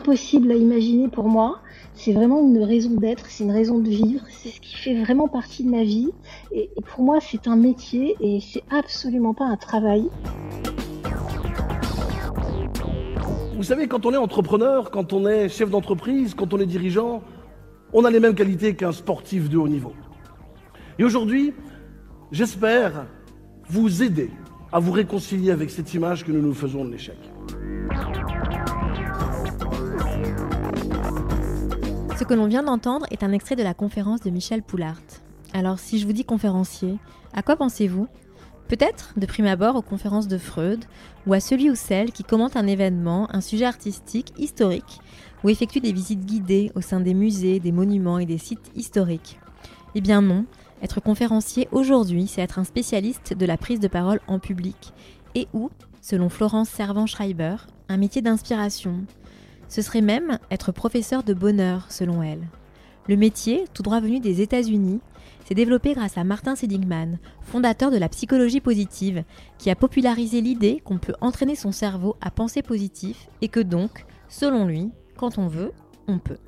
Impossible à imaginer pour moi. C'est vraiment une raison d'être, c'est une raison de vivre, c'est ce qui fait vraiment partie de ma vie. Et, et pour moi, c'est un métier et c'est absolument pas un travail. Vous savez, quand on est entrepreneur, quand on est chef d'entreprise, quand on est dirigeant, on a les mêmes qualités qu'un sportif de haut niveau. Et aujourd'hui, j'espère vous aider à vous réconcilier avec cette image que nous nous faisons de l'échec. Ce que l'on vient d'entendre est un extrait de la conférence de Michel Poulart. Alors si je vous dis conférencier, à quoi pensez-vous? Peut-être, de prime abord, aux conférences de Freud, ou à celui ou celle qui commente un événement, un sujet artistique, historique, ou effectue des visites guidées au sein des musées, des monuments et des sites historiques. Eh bien non, être conférencier aujourd'hui, c'est être un spécialiste de la prise de parole en public, et ou, selon Florence Servan-Schreiber, un métier d'inspiration. Ce serait même être professeur de bonheur, selon elle. Le métier, tout droit venu des États-Unis, s'est développé grâce à Martin Seligman, fondateur de la psychologie positive, qui a popularisé l'idée qu'on peut entraîner son cerveau à penser positif et que donc, selon lui, quand on veut, on peut.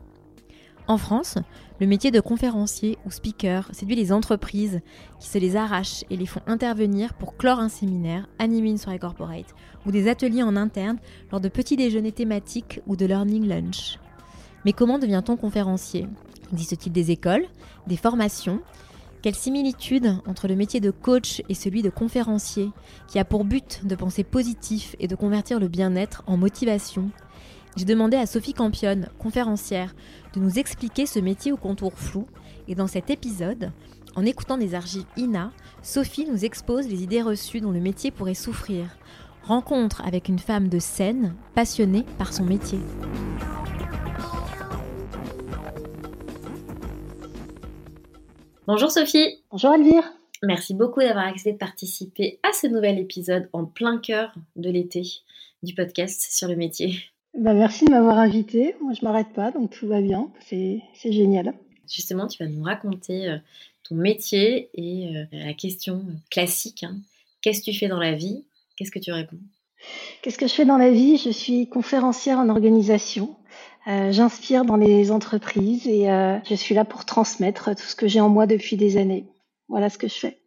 En France, le métier de conférencier ou speaker séduit les entreprises qui se les arrachent et les font intervenir pour clore un séminaire, animer une soirée corporate ou des ateliers en interne lors de petits déjeuners thématiques ou de learning lunch. Mais comment devient-on conférencier? Existe-t-il des écoles, des formations? Quelle similitude entre le métier de coach et celui de conférencier, qui a pour but de penser positif et de convertir le bien-être en motivation? J'ai demandé à Sophie Campion, conférencière, de nous expliquer ce métier au contour flou, et dans cet épisode, en écoutant des archives INA, Sophie nous expose les idées reçues dont le métier pourrait souffrir. Rencontre avec une femme de scène, passionnée par son métier. Bonjour Sophie. Bonjour Elvire. Merci beaucoup d'avoir accepté de participer à ce nouvel épisode en plein cœur de l'été du podcast sur le métier. Ben, merci de m'avoir invité. Moi, je m'arrête pas, donc tout va bien. C'est génial. Justement, tu vas nous raconter euh, ton métier et euh, la question classique. Hein. Qu'est-ce que tu fais dans la vie? Qu'est-ce que tu réponds Qu'est-ce que je fais dans la vie? Je suis conférencière en organisation. Euh, J'inspire dans les entreprises et euh, je suis là pour transmettre tout ce que j'ai en moi depuis des années. Voilà ce que je fais.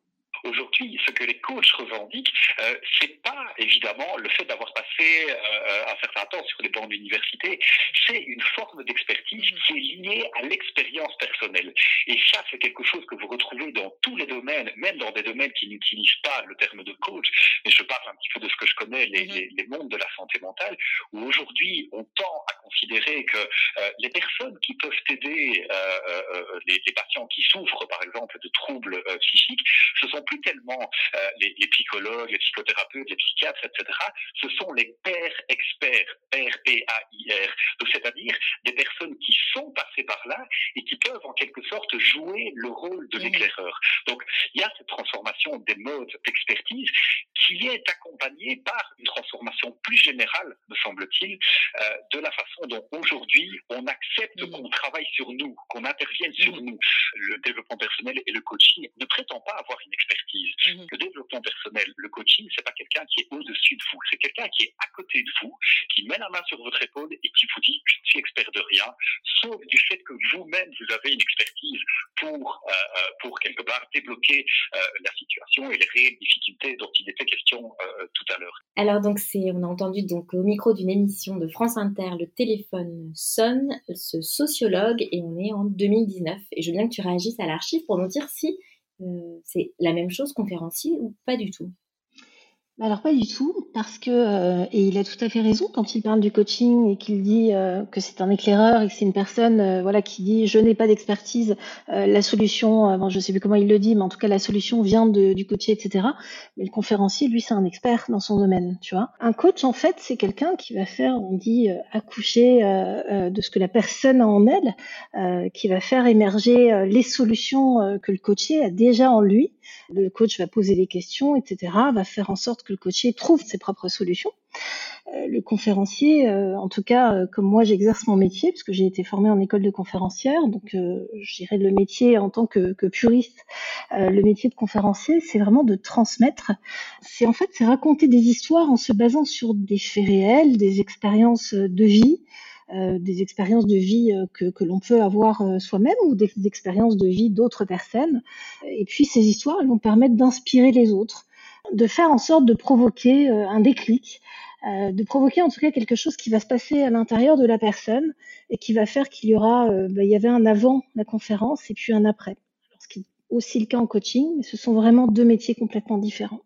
Aujourd'hui, ce que les coachs revendiquent, euh, c'est pas évidemment le fait d'avoir passé euh, un certain temps sur les bancs d'université, c'est une forme d'expertise qui est liée à l'expérience personnelle. Et ça, c'est quelque chose que vous retrouvez dans tous les domaines, même dans des domaines qui n'utilisent pas le terme de coach. Mais je parle un petit peu de ce que je connais, les, les, les mondes de la santé mentale, où aujourd'hui, on tend à considérer que euh, les personnes qui peuvent aider euh, les, les, patients qui souffrent, par exemple, de troubles psychiques, ce sont plus tellement euh, les, les, psychologues, les psychothérapeutes, les psychiatres, etc. Ce sont les pairs experts, R-P-A-I-R. Donc, c'est-à-dire des personnes qui sont passées par là et qui peuvent en quelque sorte jouer le rôle de l'éclaireur. Donc, il y a cette transformation des modes d'expertise qui est accompagnée par une transformation plus générale, me semble-t-il, euh, de la façon dont aujourd'hui on accepte mmh. qu'on travaille sur nous, qu'on intervienne mmh. sur nous. Le développement personnel et le coaching ne prétend pas avoir une expertise. Mmh. Le développement personnel, le coaching, c'est pas quelqu'un qui est au-dessus de vous, c'est quelqu'un qui est à côté de vous, qui met la main sur votre épaule et qui vous dit je ne suis expert de rien, sauf du fait que vous-même vous avez une expertise pour euh, pour quelque part débloquer euh, la situation et les réelles difficultés dont il était euh. Alors donc c'est on a entendu donc au micro d'une émission de France Inter le téléphone sonne ce sociologue et on est en 2019 et je veux bien que tu réagisses à l'archive pour nous dire si euh, c'est la même chose conférencier ou pas du tout. Alors pas du tout, parce que, euh, et il a tout à fait raison quand il parle du coaching et qu'il dit euh, que c'est un éclaireur et que c'est une personne euh, voilà, qui dit je n'ai pas d'expertise, la solution, bon, je sais plus comment il le dit, mais en tout cas la solution vient de, du coaché, etc. Mais le conférencier, lui, c'est un expert dans son domaine, tu vois. Un coach, en fait, c'est quelqu'un qui va faire, on dit, accoucher de ce que la personne a en elle, qui va faire émerger les solutions que le coaché a déjà en lui. Le coach va poser des questions, etc., va faire en sorte que le coaché trouve ses propres solutions. Euh, le conférencier, euh, en tout cas, euh, comme moi j'exerce mon métier, parce que j'ai été formée en école de conférencière, donc je dirais le métier en tant que, que puriste, le métier de conférencier, c'est vraiment de transmettre. C'est en fait, c'est raconter des histoires en se basant sur des faits réels, des expériences de vie, des expériences de vie euh, que, que l'on peut avoir euh, soi-même ou des, expériences de vie d'autres personnes. Et puis ces histoires, elles vont permettre d'inspirer les autres, de faire en sorte de provoquer un déclic, de provoquer en tout cas quelque chose qui va se passer à l'intérieur de la personne et qui va faire qu'il y aura, bah, il y avait un avant la conférence et puis un après. Ce qui est aussi le cas en coaching, mais ce sont vraiment deux métiers complètement différents.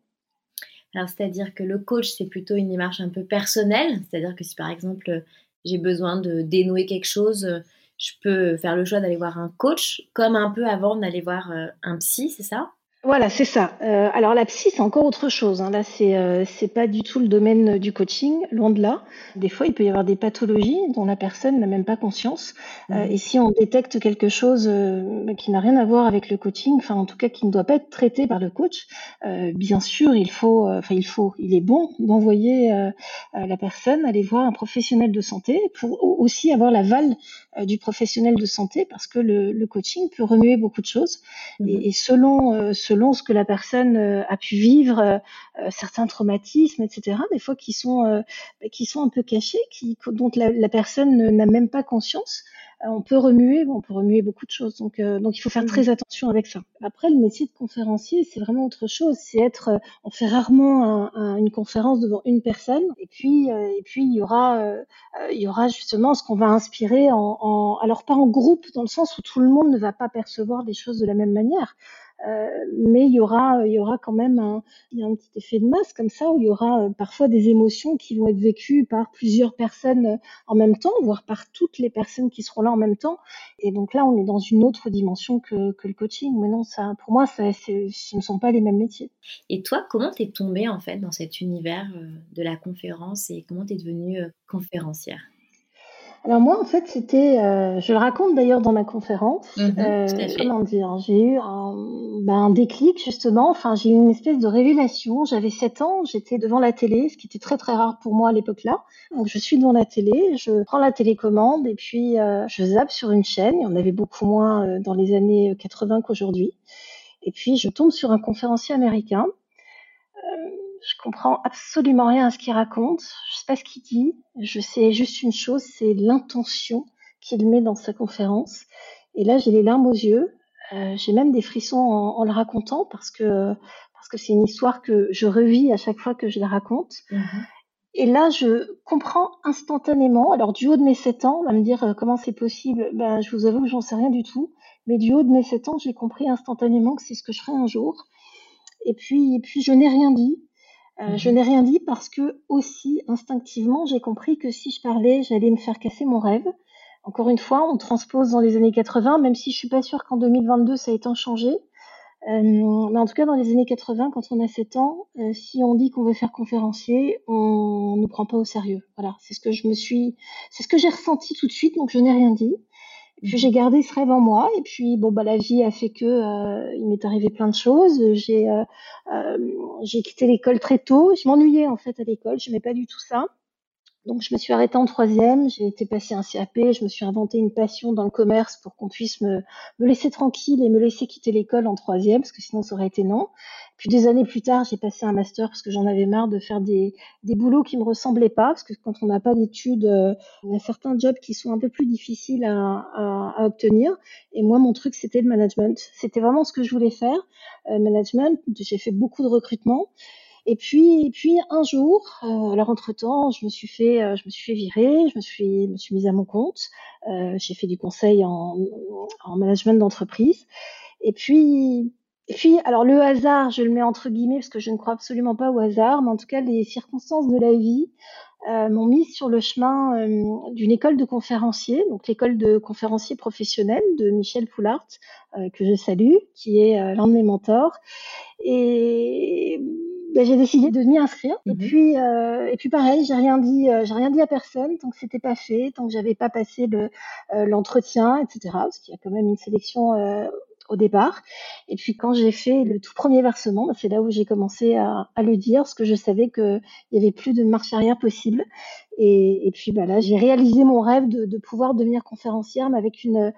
Alors, c'est-à-dire que le coach, c'est plutôt une démarche un peu personnelle, c'est-à-dire que si par exemple j'ai besoin de dénouer quelque chose, euh, je peux faire le choix d'aller voir un coach, comme un peu avant d'aller voir euh, un psy, c'est ça? Voilà, c'est ça. Euh, alors la psy, c'est encore autre chose. Hein. Là, c'est euh, c'est pas du tout le domaine du coaching, loin de là. Des fois, il peut y avoir des pathologies dont la personne n'a même pas conscience. Euh, mmh. et si on détecte quelque chose euh, qui n'a rien à voir avec le coaching, enfin en tout cas qui ne doit pas être traité par le coach, euh, bien sûr, il faut, enfin il faut, il est bon d'envoyer la personne aller voir un professionnel de santé pour aussi avoir l'aval du professionnel de santé, parce que le, le, coaching peut remuer beaucoup de choses. Mmh. Et, et selon selon ce que la personne euh, a pu vivre, euh, euh, certains traumatismes, etc. Des fois qui sont bah, qui sont un peu cachés, qui dont la, la personne n'a même pas conscience. Euh, on peut remuer, on peut remuer beaucoup de choses. Donc, euh, donc il faut faire très mmh. attention avec ça. Après, le métier de conférencier, c'est vraiment autre chose. C'est être, euh, on fait rarement une conférence devant une personne. Et puis, et puis il y aura, il y aura justement ce qu'on va inspirer en, en, alors pas en groupe dans le sens où tout le monde ne va pas percevoir les choses de la même manière. Euh, mais il y aura, il y aura quand même un, il y a un petit effet de masse comme ça où il y aura euh, parfois des émotions qui vont être vécues par plusieurs personnes euh, en même temps, voire par toutes les personnes qui seront là en même temps. Et donc là, on est dans une autre dimension que, le coaching. Mais non, ça, pour moi, ce ne sont pas les mêmes métiers. Et toi, comment t'es tombée en fait dans cet univers de la conférence et comment t'es devenue conférencière? Alors moi, en fait, c'était, euh, je le raconte d'ailleurs dans ma conférence. Mhm, euh, comment dire J'ai eu un, ben, un, déclic justement. Enfin, j'ai eu une espèce de révélation. J'avais 7 ans, j'étais devant la télé, ce qui était très très rare pour moi à l'époque-là. Donc je suis devant la télé, je prends la télécommande et puis euh, je zappe sur une chaîne. Il y en avait beaucoup moins euh, dans les années 80 qu'aujourd'hui. Et puis je tombe sur un conférencier américain. Je comprends absolument rien à ce qu'il raconte. Je sais pas ce qu'il dit. Je sais juste une chose, c'est l'intention qu'il met dans sa conférence. Et là, j'ai les larmes aux yeux. Euh, j'ai même des frissons en, en, le racontant parce que parce que c'est une histoire que je revis à chaque fois que je la raconte. Mm-hmm. Et là, je comprends instantanément. Alors, du haut de mes 7 ans, on va me dire euh, comment c'est possible? Ben, je vous avoue que j'en sais rien du tout. Mais du haut de mes 7 ans, j'ai compris instantanément que c'est ce que je ferais un jour. Et puis, et puis je n'ai rien dit. Euh, je mhm. n'ai rien dit parce que aussi instinctivement j'ai compris que si je parlais, j'allais me faire casser mon rêve. Encore une fois, on transpose dans les années 80, même si je suis pas sûre qu'en 2022 ça ait tant changé. Euh, mais en tout cas, dans les années 80, quand on a 7 ans, euh, si on dit qu'on veut faire conférencier, on ne prend pas au sérieux. Voilà, c'est ce que je me suis, c'est ce que j'ai ressenti tout de suite, donc je n'ai rien dit. Puis j'ai gardé ce rêve en moi et puis bon bah la vie a fait que euh, il m'est arrivé plein de choses. J'ai euh, euh, j'ai quitté l'école très tôt. Je m'ennuyais en fait à l'école. Je n'aimais pas du tout ça. Donc je me suis arrêtée en troisième, j'ai été passer un CAP, je me suis inventé une passion dans le commerce pour qu'on puisse me, me, laisser tranquille et me laisser quitter l'école en troisième, parce que sinon ça aurait été non. Puis des années plus tard, j'ai passé un master parce que j'en avais marre de faire des, des boulots qui me ressemblaient pas, parce que quand on n'a pas d'études, euh, y a certains jobs qui sont un peu plus difficiles à, à, à obtenir. Et moi, mon truc, c'était le management. C'était vraiment ce que je voulais faire, euh, management. J'ai fait beaucoup de recrutement. Et puis, et puis un jour, euh, alors entre temps, je me suis fait, euh, je me suis fait virer, je me suis, me suis mise à mon compte. Euh, j'ai fait du conseil en, en management d'entreprise. Et puis, Et puis, alors le hasard, je le mets entre guillemets parce que je ne crois absolument pas au hasard, mais en tout cas, les circonstances de la vie euh, m'ont mis sur le chemin euh, d'une école de conférenciers, donc l'école de conférenciers professionnels de Michel Poulart, euh, que je salue, qui est l'un de mes mentors. Et ben, j'ai décidé de m'y inscrire. Et mhm. puis, et puis pareil, j'ai rien dit, j'ai rien dit à personne tant que c'était pas fait, tant que j'avais pas passé le l'entretien, etc. Parce qu'il y a quand même une sélection au départ. Et puis quand j'ai fait le tout premier versement, bah, c'est là où j'ai commencé à, le dire, parce que je savais qu'il n'y avait plus de marche arrière possible. Et, puis bah, là, j'ai réalisé mon rêve de, pouvoir devenir conférencière, mais avec une,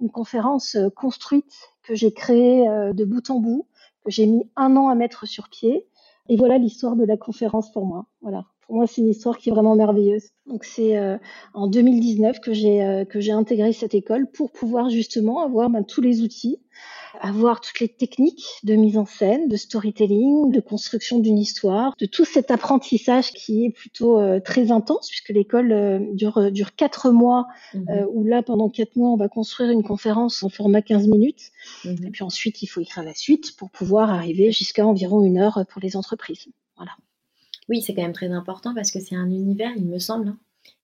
une conférence euh, construite que j'ai créée euh, de bout en bout, que j'ai mis un an à mettre sur pied. Et voilà l'histoire de la conférence pour moi. Voilà. Pour moi, c'est une histoire qui est vraiment merveilleuse. Donc c'est euh, en 2019 que j'ai que j'ai intégré cette école pour pouvoir justement avoir ben, tous les outils avoir toutes les techniques de mise en scène, de storytelling, de construction d'une histoire, de tout cet apprentissage qui est plutôt euh, très intense puisque l'école euh, dure, euh, dure quatre mois, mhm. où là pendant quatre mois on va construire une conférence en format 15 minutes, mhm. et puis ensuite il faut écrire la suite pour pouvoir arriver jusqu'à environ une heure pour les entreprises. Voilà. Oui, c'est quand même très important parce que c'est un univers, il me semble, hein,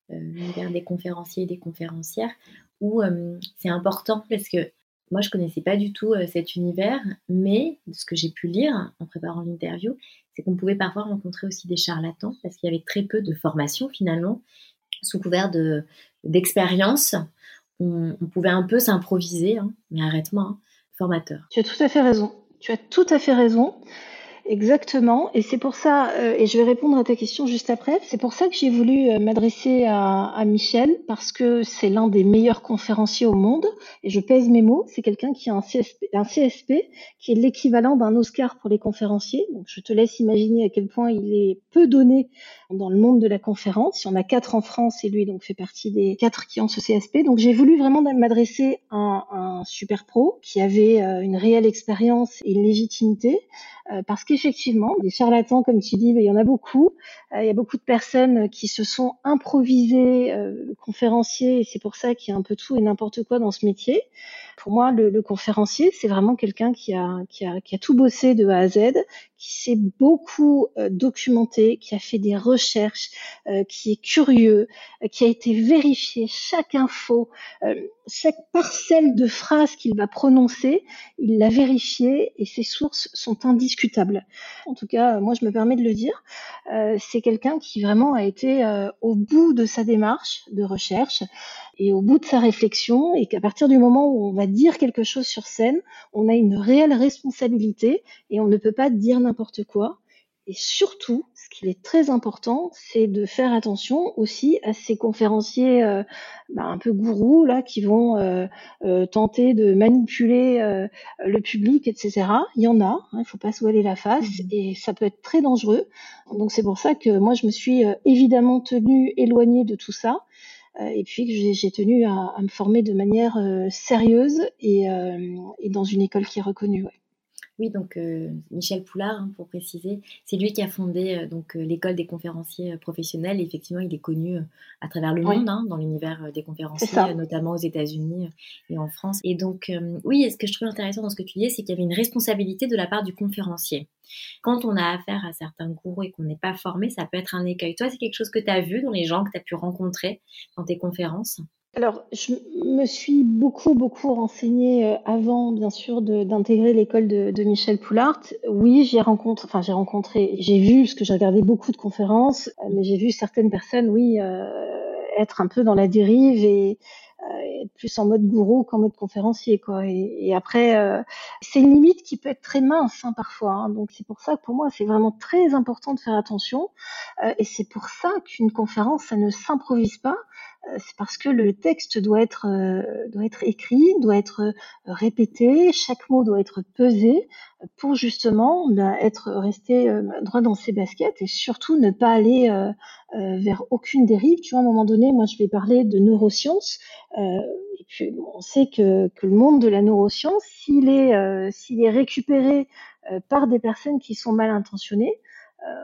l'univers des conférenciers et des conférencières, où c'est important parce que moi, je connaissais pas du tout euh, cet univers, mais ce que j'ai pu lire en préparant l'interview, c'est qu'on pouvait parfois rencontrer aussi des charlatans parce qu'il y avait très peu de formation finalement, sous couvert de d'expérience. On, pouvait un peu s'improviser, hein, mais arrête-moi, hein, formateur. Tu as tout à fait raison. Tu as tout à fait raison. Exactement, et c'est pour ça, euh, et je vais répondre à ta question juste après, c'est pour ça que j'ai voulu euh, m'adresser à, à, Michel, parce que c'est l'un des meilleurs conférenciers au monde, et je pèse mes mots, c'est quelqu'un qui a un CSP, un CSP qui est l'équivalent d'un Oscar pour les conférenciers, donc je te laisse imaginer à quel point il est peu donné dans le monde de la conférence, il y en a quatre en France, et lui donc fait partie des quatre qui ont ce CSP, donc j'ai voulu vraiment m'adresser à un, super pro qui avait euh, une réelle expérience et une légitimité, euh, parce qu'effectivement, des charlatans, comme tu dis, il y en a beaucoup. Euh, il y a beaucoup de personnes qui se sont improvisées conférenciers, et c'est pour ça qu'il y a un peu tout et n'importe quoi dans ce métier. Pour moi, le, conférencier, c'est vraiment quelqu'un qui a tout bossé de A à Z, qui s'est beaucoup documenté, qui a fait des recherches, qui est curieux, qui a été vérifié chaque info, chaque parcelle de phrase qu'il va prononcer, il l'a vérifié et ses sources sont indiscutables. En tout cas, moi je me permets de le dire, euh, c'est quelqu'un qui vraiment a été euh, au bout de sa démarche de recherche et au bout de sa réflexion et qu'à partir du moment où on va dire quelque chose sur scène, on a une réelle responsabilité et on ne peut pas dire n'importe quoi. Et surtout, ce qui est très important, c'est de faire attention aussi à ces conférenciers euh, bah, un peu gourous là qui vont euh, euh, tenter de manipuler le public, etc. Il y en a, hein, il ne faut pas se voiler la face mmh et ça peut être très dangereux. Donc c'est pour ça que moi je me suis évidemment tenue éloignée de tout ça et puis que j'ai tenu à, à, me former de manière sérieuse et, et, dans une école qui est reconnue. Oui, donc euh, Michel Poulard, hein, pour préciser, c'est lui qui a fondé euh, donc euh, l'école des conférenciers professionnels. Et effectivement, il est connu à travers le monde, hein, dans l'univers des conférenciers, notamment aux États-Unis et en France. Et donc, oui, et ce que je trouve intéressant dans ce que tu disais, c'est qu'il y avait une responsabilité de la part du conférencier. Quand on a affaire à certains gourous et qu'on n'est pas formé, ça peut être un écueil. Toi, c'est quelque chose que tu as vu dans les gens que tu as pu rencontrer dans tes conférences? Alors, je me suis beaucoup, beaucoup renseignée euh, avant, bien sûr, d'intégrer l'école de, de, Michel Poulart. Oui, j'ai rencontré, enfin, j'ai rencontré, j'ai vu, parce que j'ai regardé beaucoup de conférences, euh, mais j'ai vu certaines personnes, oui, euh, être un peu dans la dérive et euh, être plus en mode gourou qu'en mode conférencier, quoi. Et, et après, euh, c'est une limite qui peut être très mince hein, parfois. Hein. Donc c'est pour ça que pour moi, c'est vraiment très important de faire attention. et c'est pour ça qu'une conférence, ça ne s'improvise pas. Euh, c'est parce que le texte doit être euh, doit être écrit, doit être euh, répété, chaque mot doit être pesé pour justement bah, être resté droit dans ses baskets et surtout ne pas aller vers aucune dérive. Tu vois, à un moment donné, moi je vais parler de neurosciences. et puis on sait que, que le monde de la neuroscience, s'il est s'il est récupéré par des personnes qui sont mal intentionnées,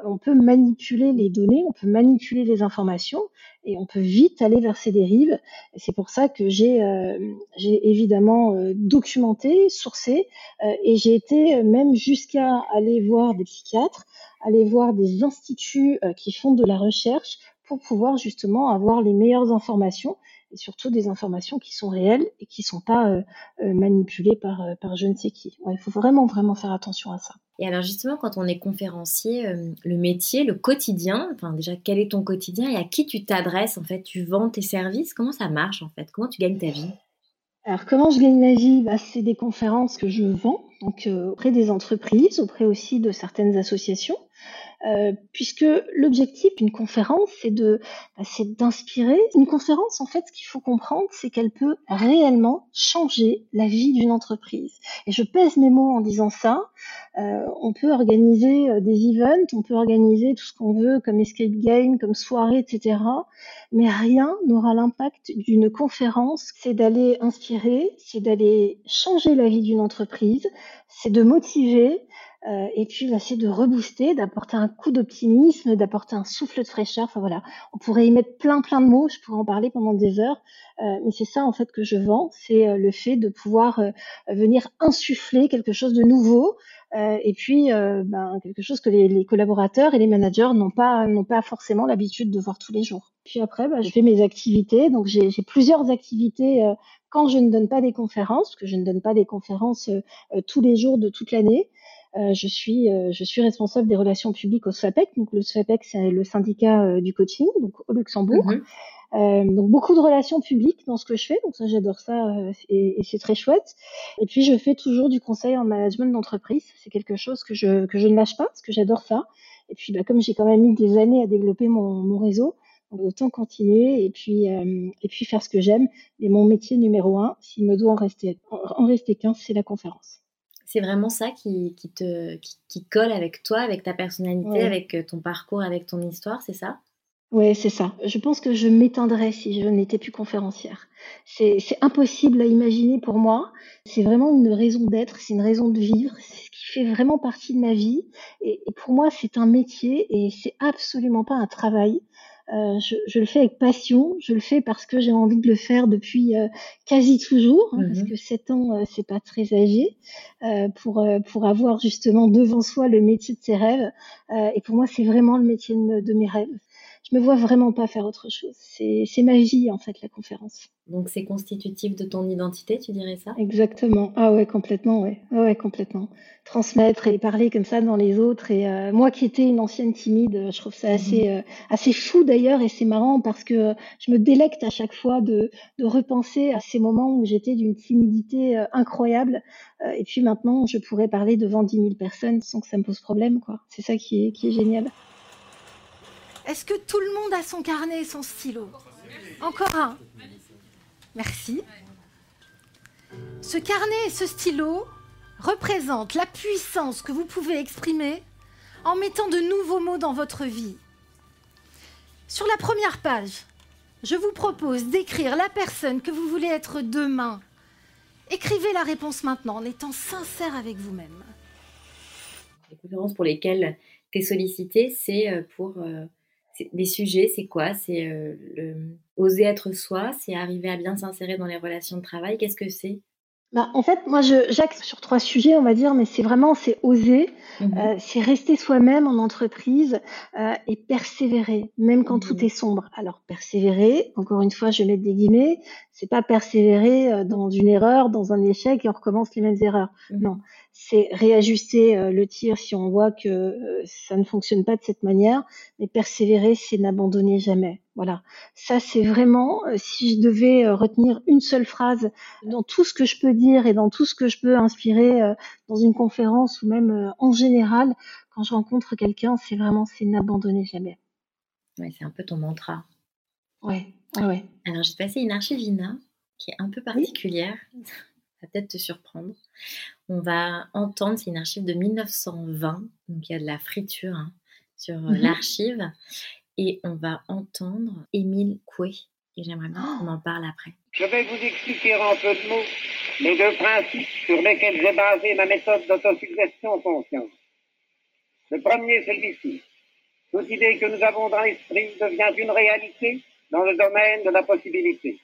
on peut manipuler les données, on peut manipuler les informations et on peut vite aller vers ces dérives. C'est pour ça que j'ai j'ai évidemment documenté, sourcé et j'ai été même jusqu'à aller voir des psychiatres, aller voir des instituts qui font de la recherche pour pouvoir justement avoir les meilleures informations et surtout des informations qui sont réelles et qui ne sont pas euh, euh, manipulées par, euh, par je ne sais qui. il faut vraiment, vraiment faire attention à ça. Et alors justement, quand on est conférencier, le métier, le quotidien, enfin déjà, quel est ton quotidien et à qui tu t'adresses En fait, tu vends tes services? Comment ça marche en fait? Comment tu gagnes ta vie? Alors comment je gagne ma vie? Bah, C'est des conférences que je vends, donc auprès des entreprises, auprès aussi de certaines associations. Euh, puisque l'objectif d'une conférence, bah, c'est d'inspirer. Une conférence, en fait, ce qu'il faut comprendre, c'est qu'elle peut réellement changer la vie d'une entreprise. Et je pèse mes mots en disant ça. Euh, on peut organiser euh, des events, on peut organiser tout ce qu'on veut, comme escape game, comme soirée, etc. Mais rien n'aura l'impact d'une conférence. C'est d'aller inspirer, c'est d'aller changer la vie d'une entreprise, c'est de motiver, euh, et puis bah, c'est de rebooster, d'apporter un coup d'optimisme, d'apporter un souffle de fraîcheur. Enfin voilà, on pourrait y mettre plein plein de mots, je pourrais en parler pendant des heures, euh, mais c'est ça en fait que je vends, c'est euh, le fait de pouvoir venir insuffler quelque chose de nouveau, et puis ben, quelque chose que les, les, collaborateurs et les managers n'ont pas n'ont pas forcément l'habitude de voir tous les jours. Puis après, bah, je fais mes activités, donc j'ai plusieurs activités quand je ne donne pas des conférences, parce que je ne donne pas des conférences tous les jours de toute l'année. Euh, je suis euh, je suis responsable des relations publiques au SFAPEC. Donc le SFAPEC c'est le syndicat euh, du coaching donc au Luxembourg. Mhm. Euh, donc beaucoup de relations publiques dans ce que je fais, donc ça j'adore ça et, et c'est très chouette. Et puis je fais toujours du conseil en management d'entreprise, c'est quelque chose que je que je ne lâche pas parce que j'adore ça. Et puis bah, comme j'ai quand même mis des années à développer mon, mon réseau, autant continuer et puis euh, et puis faire ce que j'aime. Et mon métier numéro un, s'il me doit en rester en rester qu'un, c'est la conférence c'est vraiment ça qui, te qui, colle avec toi, avec ta personnalité, avec euh, ton parcours, avec ton histoire, c'est ça? Oui, c'est ça. Je pense que je m'éteindrais si je n'étais plus conférencière. C'est impossible à imaginer pour moi. C'est vraiment une raison d'être, c'est une raison de vivre, c'est ce qui fait vraiment partie de ma vie. Et, et pour moi, c'est un métier et c'est absolument pas un travail. Euh, je, je, le fais avec passion, je le fais parce que j'ai envie de le faire depuis euh, quasi toujours, hein, parce mhm. que 7 ans, euh, c'est pas très âgé, euh, pour, pour avoir justement devant soi le métier de ses rêves. et pour moi, c'est vraiment le métier de, de, mes rêves. Je me vois vraiment pas faire autre chose. C'est ma vie, en fait, la conférence. Donc c'est constitutif de ton identité, tu dirais ça? Exactement. Ah ouais, complètement, ouais. Ah ouais, complètement. Transmettre et parler comme ça dans les autres. Et euh, moi qui étais une ancienne timide, euh, je trouve ça assez, mhm. euh, assez fou d'ailleurs et c'est marrant parce que je me délecte à chaque fois de, de repenser à ces moments où j'étais d'une timidité incroyable. et puis maintenant, je pourrais parler devant 10 000 personnes sans que ça me pose problème, quoi. C'est ça qui est, qui est génial. Est-ce que tout le monde a son carnet et son stylo? Encore un Merci. Ce carnet et ce stylo représentent la puissance que vous pouvez exprimer en mettant de nouveaux mots dans votre vie. Sur la première page, je vous propose d'écrire la personne que vous voulez être demain. Écrivez la réponse maintenant en étant sincère avec vous-même. Les conférences pour lesquelles tu es sollicité, c'est euh, pour euh, les sujets, c'est quoi? C'est euh, oser être soi, c'est arriver à bien s'insérer dans les relations de travail? Qu'est-ce que c'est? Bah, en fait, moi, j'axe sur trois sujets, on va dire, mais c'est vraiment, c'est oser, mmh euh, c'est rester soi-même en entreprise euh, et persévérer, même quand tout mmh est sombre. Alors, persévérer, encore une fois, je mettre des guillemets, c'est pas persévérer dans une erreur, dans un échec et on recommence les mêmes erreurs. Mmh non, c'est réajuster euh, le tir si on voit que euh, ça ne fonctionne pas de cette manière, mais persévérer, c'est n'abandonner jamais. Voilà, ça c'est vraiment, euh, si je devais retenir une seule phrase dans tout ce que je peux dire et dans tout ce que je peux inspirer dans une conférence ou même en général, quand je rencontre quelqu'un, c'est vraiment, c'est n'abandonner jamais. Ouais, c'est un peu ton mantra. Ouais, ouais, ouais. Alors j'ai passé une archivina qui est un peu particulière. Ça va peut-être te surprendre. On va entendre, c'est une archive de 1920, donc il y a de la friture hein, sur euh, mhm. l'archive, et on va entendre Émile Coué. Et j'aimerais bien qu'on en parle après. Je vais vous expliquer en peu de mots les deux principes sur lesquels j'ai basé ma méthode d'autosuggestion consciente. Le premier, celui-ci. Toute idée que nous avons dans l'esprit devient une réalité dans le domaine de la possibilité.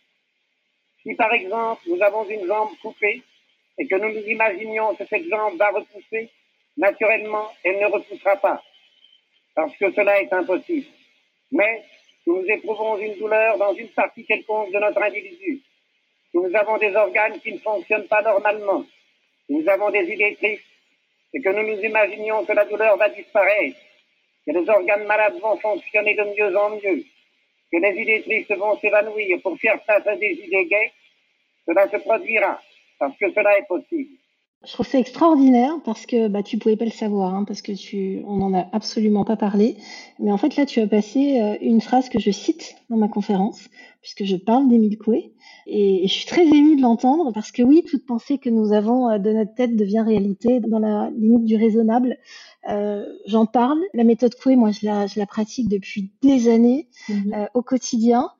Si par exemple nous avons une jambe coupée et que nous nous imaginions que cette jambe va repousser, naturellement elle ne repoussera pas, parce que cela est impossible. Mais nous éprouvons une douleur dans une partie quelconque de notre individu, nous avons des organes qui ne fonctionnent pas normalement, nous avons des idées tristes et que nous nous imaginions que la douleur va disparaître, que les organes malades vont fonctionner de mieux en mieux, que les idées tristes vont s'évanouir pour faire face à des idées gaies, cela se produira, parce que cela est possible. Je trouve ça extraordinaire parce que bah, tu pouvais pas le savoir, hein, parce que tu, on n'en a absolument pas parlé. Mais en fait, là, tu as passé euh, une phrase que je cite dans ma conférence, puisque je parle d'Émile Coué. Et, je suis très émue de l'entendre parce que oui, toute pensée que nous avons euh, de notre tête devient réalité dans la limite du raisonnable. Euh, J'en parle. La méthode Coué, moi, je la, je la pratique depuis des années mmh euh, au quotidien.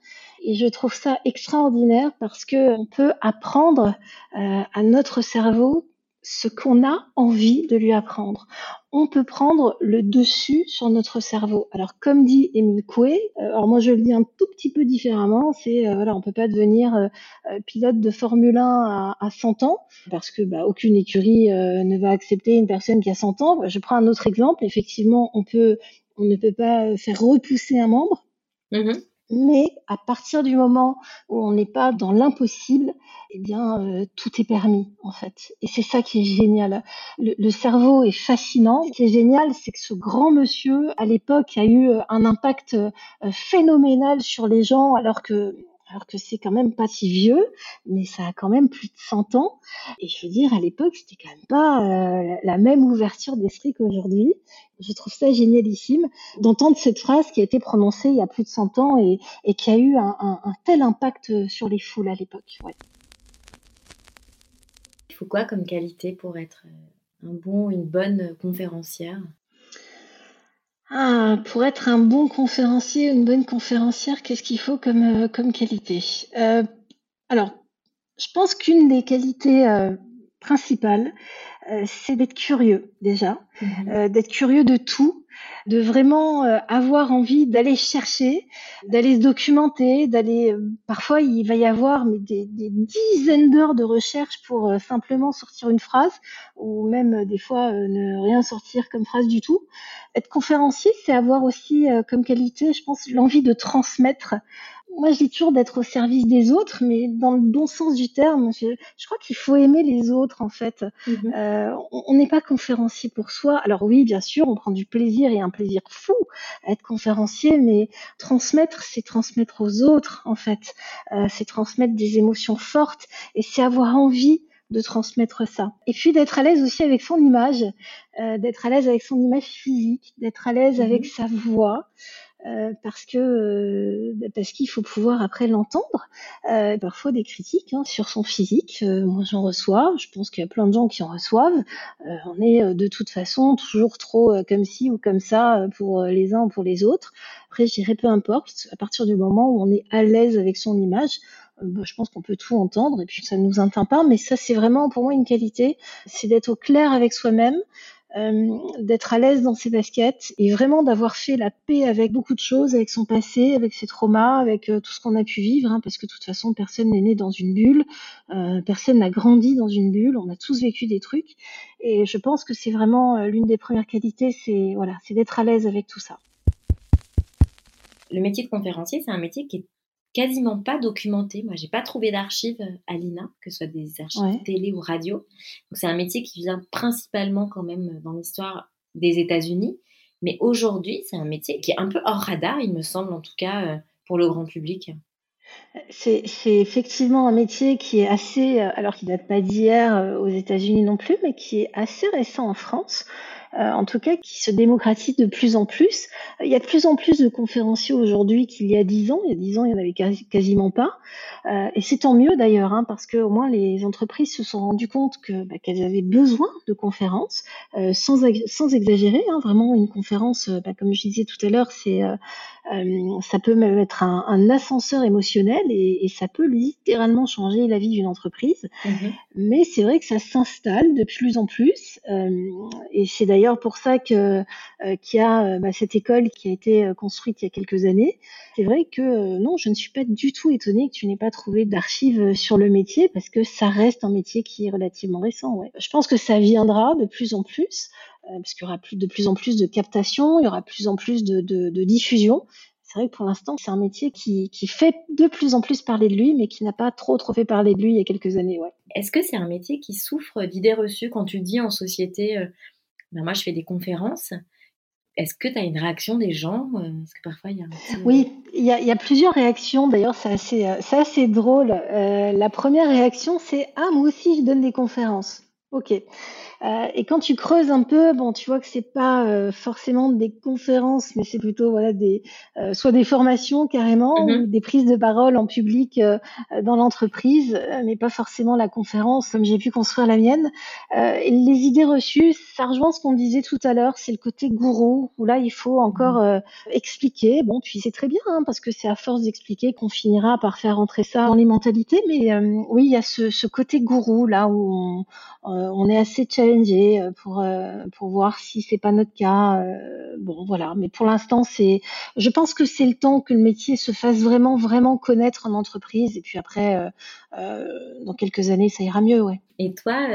Et je trouve ça extraordinaire parce que on peut apprendre euh, à notre cerveau ce qu'on a envie de lui apprendre. On peut prendre le dessus sur notre cerveau. Alors comme dit Émile Coué, euh, alors moi je le dis un tout petit peu différemment, c'est euh, voilà, on peut pas devenir euh, pilote de Formule 1 à, à 100 ans parce que bah, aucune écurie ne va accepter une personne qui a 100 ans. Je prends un autre exemple, effectivement, on peut on ne peut pas faire repousser un membre. Mmh mais à partir du moment où on n'est pas dans l'impossible, eh bien, euh, tout est permis, en fait. Et c'est ça qui est génial. Le, cerveau est fascinant. Ce qui est génial, c'est que ce grand monsieur, à l'époque, a eu un impact euh, phénoménal sur les gens, alors que alors que c'est quand même pas si vieux, mais ça a quand même plus de 100 ans. Et je veux dire, à l'époque, c'était quand même pas euh, la même ouverture d'esprit qu'aujourd'hui. Je trouve ça génialissime d'entendre cette phrase qui a été prononcée il y a plus de 100 ans et, qui a eu un, tel impact sur les foules à l'époque. Il faut quoi comme qualité pour être un bon, une bonne conférencière? Ah, pour être un bon conférencier, une bonne conférencière, qu'est-ce qu'il faut comme, euh, qualité? Euh, Alors, je pense qu'une des qualités euh, principales, c'est d'être curieux déjà, mmh d'être curieux de tout, de vraiment euh, avoir envie d'aller chercher, d'aller se documenter, d'aller. Euh, parfois, il va y avoir mais des, des dizaines d'heures de recherche pour euh, simplement sortir une phrase, ou même des fois ne rien sortir comme phrase du tout. Être conférencier, c'est avoir aussi comme qualité, je pense, l'envie de transmettre moi, je dis toujours d'être au service des autres, mais dans le bon sens du terme. Je, crois qu'il faut aimer les autres, en fait. Mhm. Euh, on n'est pas conférencier pour soi. Alors oui, bien sûr, on prend du plaisir et un plaisir fou à être conférencier, mais transmettre, c'est transmettre aux autres, en fait. Euh, c'est transmettre des émotions fortes et c'est avoir envie de transmettre ça. Et puis d'être à l'aise aussi avec son image, euh, d'être à l'aise avec son image physique, d'être à l'aise avec mhm. sa voix. Euh, parce que euh, parce qu'il faut pouvoir après l'entendre. Euh, parfois des critiques hein, sur son physique. Euh, moi j'en reçois. Je pense qu'il y a plein de gens qui en reçoivent. on est de toute façon toujours trop comme ci ou comme ça pour les uns ou pour les autres. Après je dirais peu importe. À partir du moment où on est à l'aise avec son image, bah, je pense qu'on peut tout entendre et puis ça ne nous atteint pas, mais ça c'est vraiment pour moi une qualité, c'est d'être au clair avec soi-même, euh, d'être à l'aise dans ses baskets et vraiment d'avoir fait la paix avec beaucoup de choses, avec son passé, avec ses traumas, avec euh, tout ce qu'on a pu vivre, hein, parce que de toute façon, personne n'est né dans une bulle, euh, personne n'a grandi dans une bulle, on a tous vécu des trucs, et je pense que c'est vraiment l'une des premières qualités, c'est voilà, c'est d'être à l'aise avec tout ça. Le métier de conférencier, c'est un métier qui est quasiment pas documenté. Moi, j'ai pas trouvé d'archives euh, à l'INA, que ce soit des archives télé ou radio. Donc, c'est un métier qui vient principalement quand même euh, dans l'histoire des États-Unis. Mais aujourd'hui, c'est un métier qui est un peu hors radar, il me semble, en tout cas, euh, pour le grand public. C'est effectivement un métier qui est assez, alors qui date pas d'hier aux États-Unis non plus, mais qui est assez récent en France. Euh, en tout cas qui se démocratise de plus en plus. Il y a de plus en plus de conférenciers aujourd'hui qu'il y a dix ans. Il y a dix ans, il n'y en avait quasiment pas. Euh, et c'est tant mieux d'ailleurs, hein, parce que au moins les entreprises se sont rendues compte que bah, qu'elles avaient besoin de conférences, euh, sans, sans exagérer. Hein, vraiment, une conférence, bah, comme je disais tout à l'heure, c'est ça peut même être un, un ascenseur émotionnel et, et, ça peut littéralement changer la vie d'une entreprise. Mmh Mais c'est vrai que ça s'installe de plus en plus. et c'est d'ailleurs d'ailleurs pour ça euh, qu'il y a bah, cette école qui a été construite il y a quelques années. C'est vrai que non, je ne suis pas du tout étonnée que tu n'aies pas trouvé d'archives sur le métier parce que ça reste un métier qui est relativement récent. Je pense que ça viendra de plus en plus parce qu'il y aura de plus en plus de captation, il y aura de plus en plus de, de, diffusion c'est vrai que pour l'instant, c'est un métier qui, fait de plus en plus parler de lui, mais qui n'a pas trop trop fait parler de lui il y a quelques années. Est-ce que c'est un métier qui souffre d'idées reçues quand tu dis en société, euh, ben moi je fais des conférences est-ce que tu as une réaction des gens euh, Parce que parfois il y a Oui, il y a, plusieurs réactions. D'ailleurs, c'est assez, euh, drôle. la première réaction, c'est Ah, moi aussi, je donne des conférences. Ok. Euh, et quand tu creuses un peu, bon, tu vois que c'est pas euh, forcément des conférences, mais c'est plutôt voilà des euh, soit des formations carrément Mhm. ou des prises de parole en public dans l'entreprise, mais pas forcément la conférence comme j'ai pu construire la mienne. Et les idées reçues, ça rejoint ce qu'on disait tout à l'heure, c'est le côté gourou où là il faut encore euh, expliquer. Bon, puis c'est très bien hein, parce que c'est à force d'expliquer qu'on finira par faire rentrer ça dans les mentalités. Mais oui, il y a ce, ce côté gourou là où on, on est assez challengé euh, pour euh, pour voir si c'est pas notre cas. Euh, bon, voilà. Mais pour l'instant, c'est. Je pense que c'est le temps que le métier se fasse vraiment vraiment connaître en entreprise. Et puis après, euh, dans quelques années, ça ira mieux, ouais. Et toi,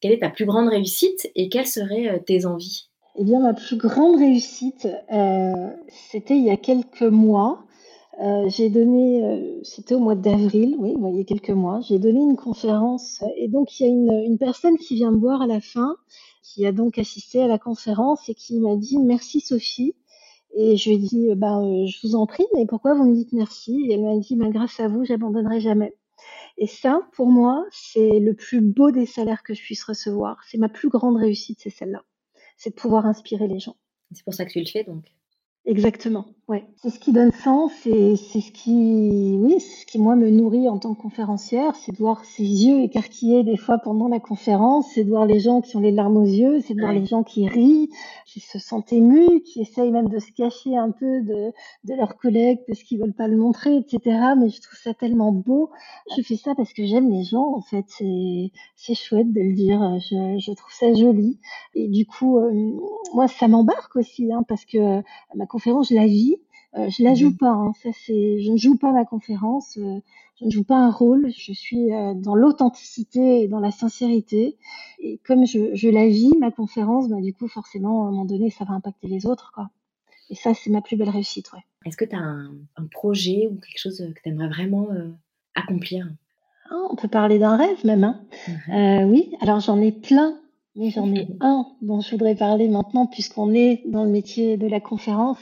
quelle est ta plus grande réussite et quelles seraient tes envies? Eh bien, ma plus grande réussite, c'était il y a quelques mois. Euh, j'ai donné, euh, c'était au mois d'avril, oui, il y a quelques mois, j'ai donné une conférence et donc il y a une, personne qui vient me voir à la fin, qui a donc assisté à la conférence et qui m'a dit merci Sophie. Et je lui ai dit, bah, euh, je vous en prie, mais pourquoi vous me dites merci? Et elle m'a dit, bah, grâce à vous, j'abandonnerai jamais. Et ça, pour moi, c'est le plus beau des salaires que je puisse recevoir. C'est ma plus grande réussite, c'est celle-là. C'est de pouvoir inspirer les gens. C'est pour ça que tu le fais donc Exactement, ouais. C'est ce qui donne sens et c'est ce qui, oui, ce qui moi me nourrit en tant que conférencière, c'est de voir ses yeux écarquillés des fois pendant la conférence, c'est de voir les gens qui ont les larmes aux yeux, c'est de voir Ouais. les gens qui rient, qui se sentent émus, qui essayent même de se cacher un peu de, de leurs collègues parce qu'ils veulent pas le montrer, etc. Mais je trouve ça tellement beau. Je fais ça parce que j'aime les gens, en fait. C'est, c'est chouette de le dire. Je, je trouve ça joli. Et du coup, euh, moi, ça m'embarque aussi, hein, parce que euh, ma conférence, je la vis. Euh, je la joue Mhm. pas. Hein. Ça, c'est, je ne joue pas ma conférence. euh, je ne joue pas un rôle. Je suis euh, dans l'authenticité et dans la sincérité. Et comme je, je la vis, ma conférence, bah, du coup, forcément, à un moment donné, ça va impacter les autres, quoi. Et ça, c'est ma plus belle réussite, ouais. Est-ce que tu as un, un projet ou quelque chose que tu aimerais vraiment euh, accomplir? Ah, on peut parler d'un rêve même, hein. Mhm. Euh, oui, alors j'en ai plein, j'en ai un dont je voudrais parler maintenant puisqu'on est dans le métier de la conférence.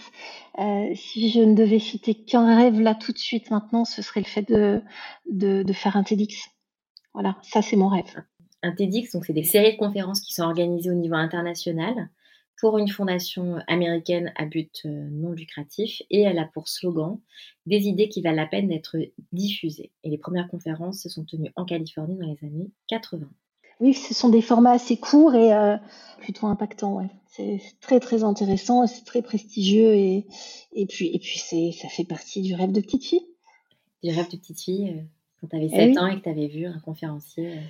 Euh, si je ne devais citer qu'un rêve là tout de suite maintenant, ce serait le fait de, de, de faire un TEDx. Voilà, ça c'est mon rêve. Un TEDx, donc c'est des séries de conférences qui sont organisées au niveau international pour une fondation américaine à but euh, non lucratif et elle a pour slogan des idées qui valent la peine d'être diffusées. Et les premières conférences se sont tenues en Californie dans les années 80. Oui, ce sont des formats assez courts et euh, plutôt impactants. Ouais. C'est très très intéressant, et c'est très prestigieux et, et puis et puis c'est ça fait partie du rêve de petite fille. Du rêve de petite fille euh, quand tu avais Eh 7 oui. ans et que tu avais vu un conférencier. euh,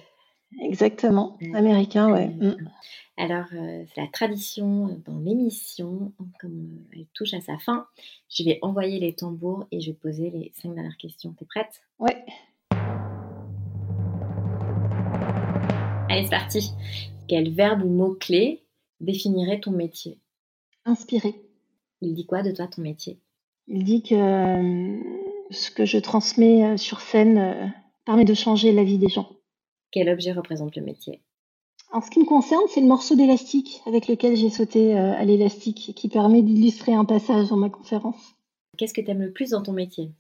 Exactement, américain, ouais. Euh, Mm. Alors, euh, c'est la tradition dans l'émission, comme elle touche à sa fin, je vais envoyer les tambours et je vais poser les cinq dernières questions. T'es prête? Ouais. Allez, c'est parti. Quel verbe ou mot-clé définirait ton métier? Inspiré. Il dit quoi de toi, ton métier? Il dit que euh, ce que je transmets euh, sur scène euh, permet de changer la vie des gens. Quel objet représente le métier? En ce qui me concerne, c'est le morceau d'élastique avec lequel j'ai sauté à l'élastique et qui permet d'illustrer un passage dans ma conférence. Qu'est-ce que tu aimes le plus dans ton métier?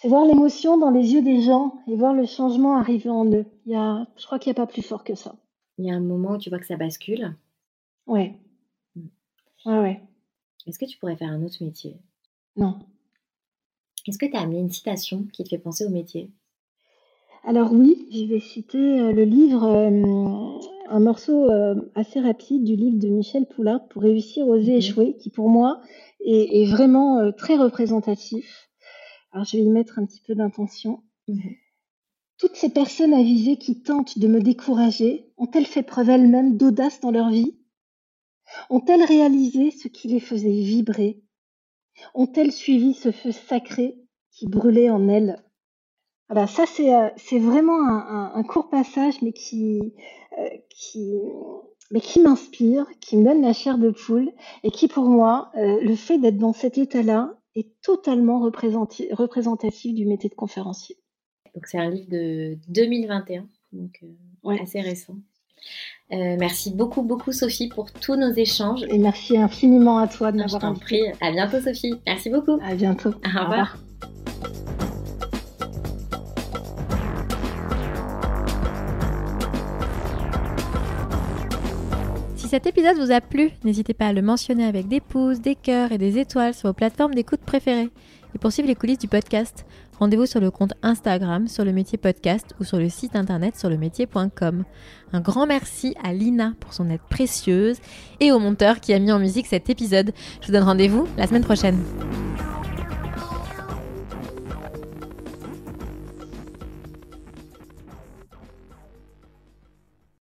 C'est voir l'émotion dans les yeux des gens et voir le changement arriver en eux. Il y a, je crois qu'il n'y a pas plus fort que ça. Il y a un moment où tu vois que ça bascule. Ouais. Mm. Ouais, ouais. Est-ce que tu pourrais faire un autre métier? Non. Est-ce que tu as amené une citation qui te fait penser au métier? Alors oui, je vais citer euh, le livre, euh, un morceau euh, assez rapide du livre de Michel Poulard pour réussir, oser, Mhm. échouer, qui pour moi est, est vraiment euh, très représentatif. Alors je vais y mettre un petit peu d'intention. Mhm. Toutes ces personnes avisées qui tentent de me décourager ont-elles fait preuve elles-mêmes d'audace dans leur vie? Ont-elles réalisé ce qui les faisait vibrer? Ont-elles suivi ce feu sacré qui brûlait en elles? Voilà, ça c'est euh, c'est vraiment un, un- un court passage, mais qui, euh, qui, mais qui m'inspire, qui me donne la chair de poule, et qui pour moi, euh, le fait d'être dans cet état-là est totalement représentatif du métier de conférencier. Donc c'est un livre de 2021, donc euh, assez récent. Euh, merci beaucoup, beaucoup Sophie pour tous nos échanges. Et merci infiniment à toi de Je m'avoir t'en invité. prie. À bientôt Sophie. Merci beaucoup. À bientôt. Au revoir. Cet épisode vous a plu, n'hésitez pas à le mentionner avec des pouces, des cœurs et des étoiles sur vos plateformes d'écoute préférées. Et pour suivre les coulisses du podcast, rendez-vous sur le compte Instagram sur le métier podcast ou sur le site internet sur le métier.com. Un grand merci à Lina pour son aide précieuse et au monteur qui a mis en musique cet épisode. Je vous donne rendez-vous la semaine prochaine.